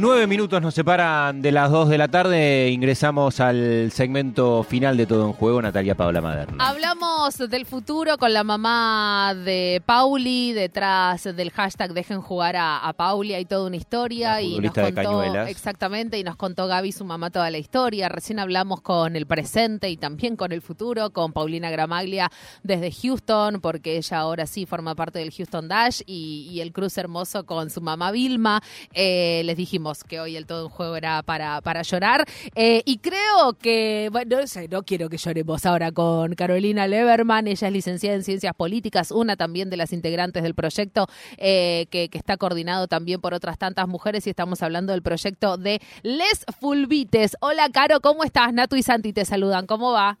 Nueve minutos nos separan de las dos de la tarde. Ingresamos al segmento final de Todo en Juego, Natalia Paola Maderna. Hablamos del futuro con la mamá de Pauli, detrás del hashtag Dejen jugar a, Pauli. Hay toda una historia y nos contó exactamente y nos contó Gaby su mamá toda la historia. Recién hablamos con el presente y también con el futuro, con Paulina Gramaglia desde Houston, porque ella ahora sí forma parte del Houston Dash y, el cruce hermoso con su mamá Vilma. Eh, les dijimos que hoy el todo un juego era para, para llorar. Eh, y creo que, bueno, no sé, no quiero que lloremos ahora con Carolina Leverman. Ella es licenciada en Ciencias Políticas, una también de las integrantes del proyecto eh, que, que, está coordinado también por otras tantas mujeres. Y estamos hablando del proyecto de Les Fulvites. Hola, Caro, ¿cómo estás? Nato y Santi te saludan. ¿Cómo va?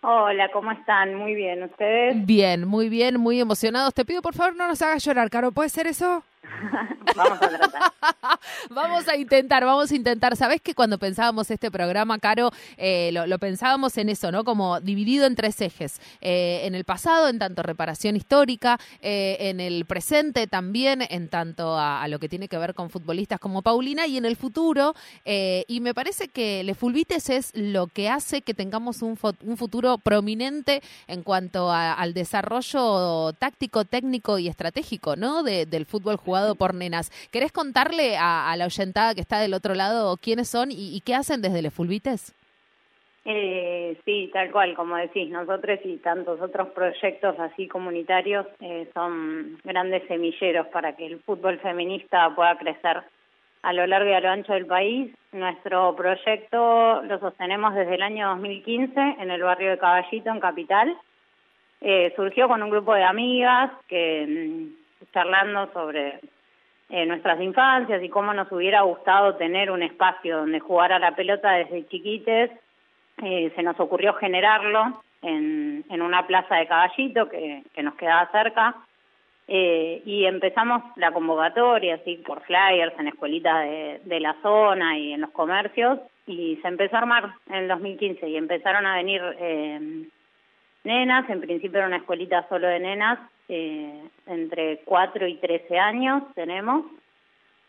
Hola, ¿cómo están? Muy bien, ¿ustedes? Bien, muy bien, muy emocionados. Te pido por favor no nos hagas llorar, Caro. ¿Puede ser eso? vamos a intentar, vamos a intentar. Sabes que cuando pensábamos este programa, Caro, eh, lo, pensábamos en eso, ¿no? Como dividido en tres ejes. Eh, en el pasado, en tanto reparación histórica, eh, en el presente también, en tanto a, lo que tiene que ver con futbolistas como Paulina, y en el futuro. y me parece que Le Fulvites es lo que hace que tengamos un futuro prominente en cuanto al desarrollo táctico, técnico y estratégico, ¿no? del fútbol jugado por nenas. ¿Querés contarle a, la oyentada que está del otro lado quiénes son y, qué hacen desde Le Fulvites? Eh, sí, tal cual, como decís, nosotros y tantos otros proyectos así comunitarios eh, son grandes semilleros para que el fútbol feminista pueda crecer a lo largo y a lo ancho del país. Nuestro proyecto lo sostenemos desde el año 2015 en el barrio de Caballito, en Capital. Eh, surgió con un grupo de amigas que mm, charlando sobre eh, nuestras infancias y cómo nos hubiera gustado tener un espacio donde jugar a la pelota desde chiquites. Eh, se nos ocurrió generarlo en, en una plaza de caballito que, que nos quedaba cerca eh, y empezamos la convocatoria así por flyers en escuelitas de, de la zona y en los comercios y se empezó a armar en el 2015 y empezaron a venir eh, nenas, en principio era una escuelita solo de nenas eh, entre 4 y 13 años tenemos.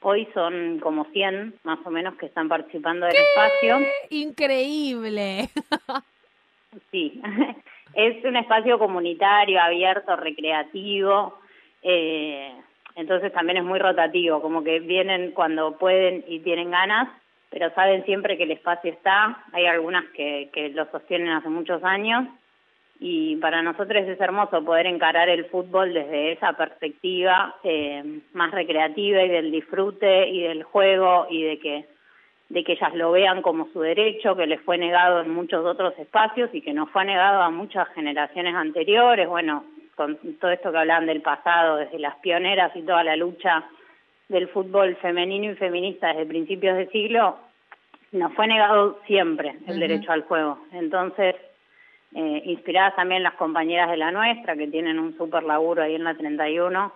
Hoy son como 100 más o menos que están participando del espacio. Increíble. sí, es un espacio comunitario, abierto, recreativo. Eh, entonces también es muy rotativo, como que vienen cuando pueden y tienen ganas, pero saben siempre que el espacio está. Hay algunas que, que lo sostienen hace muchos años y para nosotros es hermoso poder encarar el fútbol desde esa perspectiva eh, más recreativa y del disfrute y del juego y de que de que ellas lo vean como su derecho, que les fue negado en muchos otros espacios y que nos fue negado a muchas generaciones anteriores, bueno, con todo esto que hablan del pasado, desde las pioneras y toda la lucha del fútbol femenino y feminista desde principios de siglo, nos fue negado siempre el derecho al juego. Entonces, eh, inspiradas también las compañeras de la nuestra, que tienen un súper laburo ahí en la 31,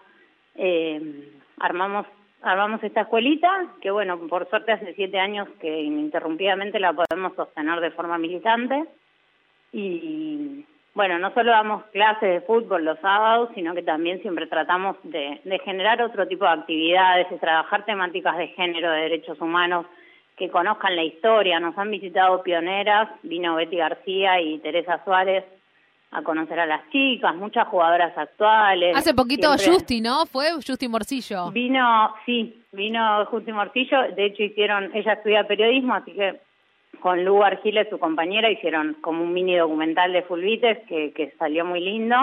eh, armamos armamos esta escuelita, que bueno, por suerte hace siete años que ininterrumpidamente la podemos sostener de forma militante. Y bueno, no solo damos clases de fútbol los sábados, sino que también siempre tratamos de, de generar otro tipo de actividades, de trabajar temáticas de género, de derechos humanos, que conozcan la historia. Nos han visitado pioneras, vino Betty García y Teresa Suárez a conocer a las chicas, muchas jugadoras actuales. Hace poquito Justi, ¿no? Fue Justi Morcillo. Vino, sí, vino Justi Morcillo. De hecho, hicieron, ella estudia periodismo, así que con Lu Argiles, su compañera, hicieron como un mini documental de Fulvites que, que salió muy lindo.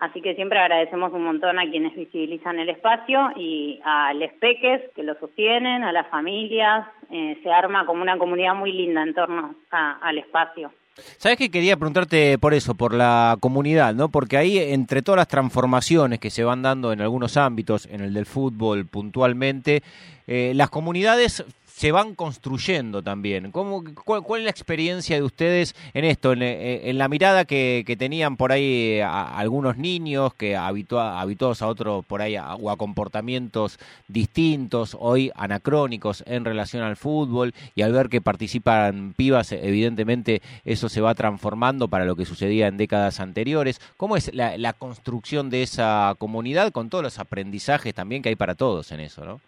Así que siempre agradecemos un montón a quienes visibilizan el espacio y a los peques que lo sostienen, a las familias. Eh, se arma como una comunidad muy linda en torno al espacio. ¿Sabes que quería preguntarte por eso, por la comunidad, ¿no? Porque ahí, entre todas las transformaciones que se van dando en algunos ámbitos, en el del fútbol puntualmente, eh, las comunidades se van construyendo también. ¿Cómo, cuál, es la experiencia de ustedes en esto, en, eh, la mirada que, tenían por ahí eh, algunos niños que habituados a otro por ahí o a comportamientos distintos, hoy anacrónicos en relación al fútbol y al ver que participan pibas, evidentemente eso se va transformando para lo que sucedía en décadas anteriores. ¿Cómo es la, la construcción de esa comunidad con todos los aprendizajes también que hay para todos en eso, no?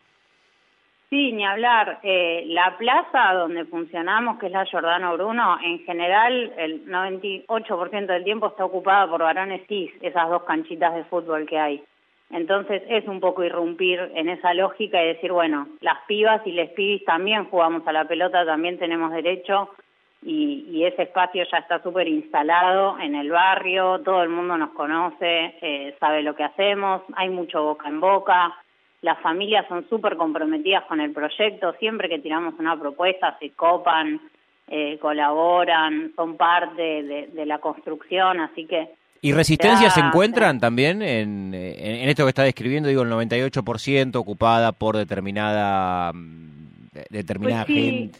Sí, ni hablar. Eh, la plaza donde funcionamos, que es la Giordano Bruno, en general el 98% del tiempo está ocupada por varones cis, esas dos canchitas de fútbol que hay. Entonces es un poco irrumpir en esa lógica y decir, bueno, las pibas y les pibis también jugamos a la pelota, también tenemos derecho y, ese espacio ya está súper instalado en el barrio, todo el mundo nos conoce, eh, sabe lo que hacemos, hay mucho boca en boca las familias son súper comprometidas con el proyecto, siempre que tiramos una propuesta se copan, eh, colaboran, son parte de, la construcción, así que... ¿Y resistencia se encuentran también en, en, esto que está describiendo? Digo, el 98% ocupada por determinada, mm, determinada pues gente.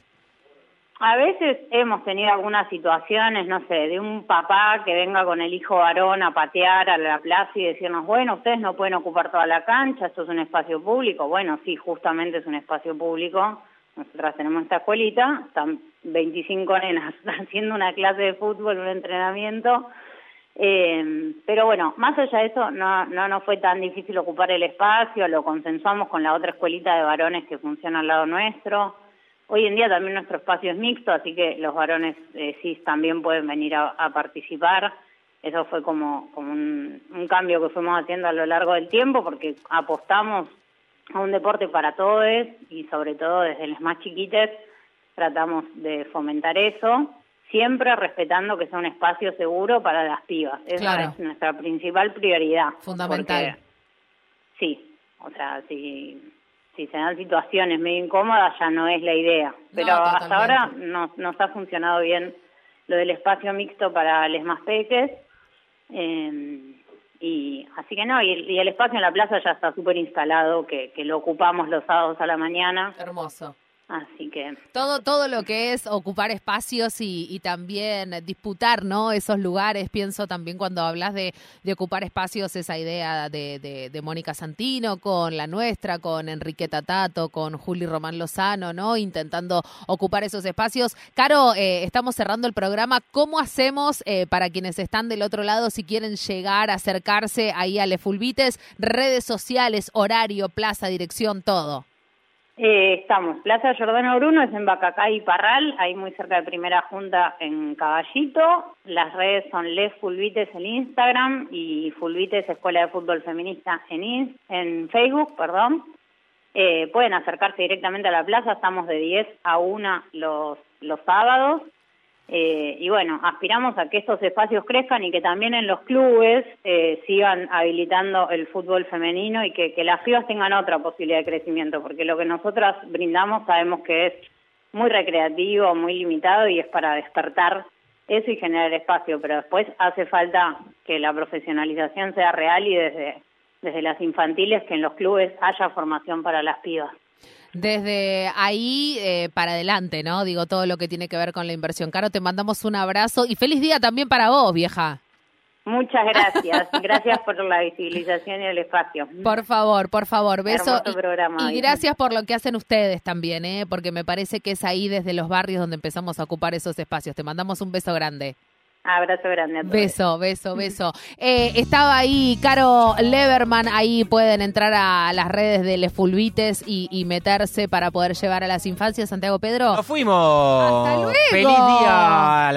A veces hemos tenido algunas situaciones, no sé, de un papá que venga con el hijo varón a patear a la plaza y decirnos, bueno, ustedes no pueden ocupar toda la cancha, esto es un espacio público. Bueno, sí, justamente es un espacio público. Nosotras tenemos esta escuelita, están 25 nenas haciendo una clase de fútbol, un entrenamiento. Eh, pero bueno, más allá de eso, no, no nos fue tan difícil ocupar el espacio, lo consensuamos con la otra escuelita de varones que funciona al lado nuestro Hoy en día también nuestro espacio es mixto, así que los varones eh, cis también pueden venir a, participar. Eso fue como, como un, cambio que fuimos haciendo a lo largo del tiempo porque apostamos a un deporte para todos y sobre todo desde los más chiquites tratamos de fomentar eso, siempre respetando que sea un espacio seguro para las pibas. Esa es nuestra principal prioridad. Fundamental. sí, o sea, si si se dan situaciones medio incómodas ya no es la idea. Pero hasta ahora no, nos ha funcionado bien lo del espacio mixto para les más peques. Eh, y así que no, y, el espacio en la plaza ya está súper instalado, que, que lo ocupamos los sábados a la mañana. Hermoso. Así que todo todo lo que es ocupar espacios y, también disputar, ¿no? Esos lugares. Pienso también cuando hablas de, ocupar espacios esa idea de, de, Mónica Santino con la nuestra, con Enriqueta Tato, con Juli Román Lozano, ¿no? Intentando ocupar esos espacios. Caro, eh, estamos cerrando el programa. ¿Cómo hacemos eh, para quienes están del otro lado si quieren llegar, acercarse ahí a Lefulvites? Redes sociales, horario, plaza, dirección, todo. Eh, estamos, Plaza Jordano Bruno, es en Bacacay y Parral, ahí muy cerca de Primera Junta en Caballito. Las redes son Les Fulvites en Instagram y Fulvites Escuela de Fútbol Feminista en, en Facebook, perdón. Eh, pueden acercarse directamente a la plaza, estamos de 10 a 1 los, los sábados eh, y bueno, aspiramos a que estos espacios crezcan y que también en los clubes eh, sigan habilitando el fútbol femenino y que, las pibas tengan otra posibilidad de crecimiento, porque lo que nosotras brindamos sabemos que es muy recreativo, muy limitado y es para despertar eso y generar espacio, pero después hace falta que la profesionalización sea real y desde, desde las infantiles que en los clubes haya formación para las pibas desde ahí eh, para adelante, ¿no? Digo, todo lo que tiene que ver con la inversión. Caro, te mandamos un abrazo y feliz día también para vos, vieja. Muchas gracias. Gracias por la visibilización y el espacio. Por favor, por favor, beso. y, gracias por lo que hacen ustedes también, ¿eh? porque me parece que es ahí desde los barrios donde empezamos a ocupar esos espacios. Te mandamos un beso grande. Abrazo grande a todos. Beso, beso, beso. Eh, estaba ahí Caro Leverman, ahí pueden entrar a las redes de Les Fulvites y, meterse para poder llevar a las infancias. Santiago Pedro. Nos fuimos. Hasta luego. Feliz día a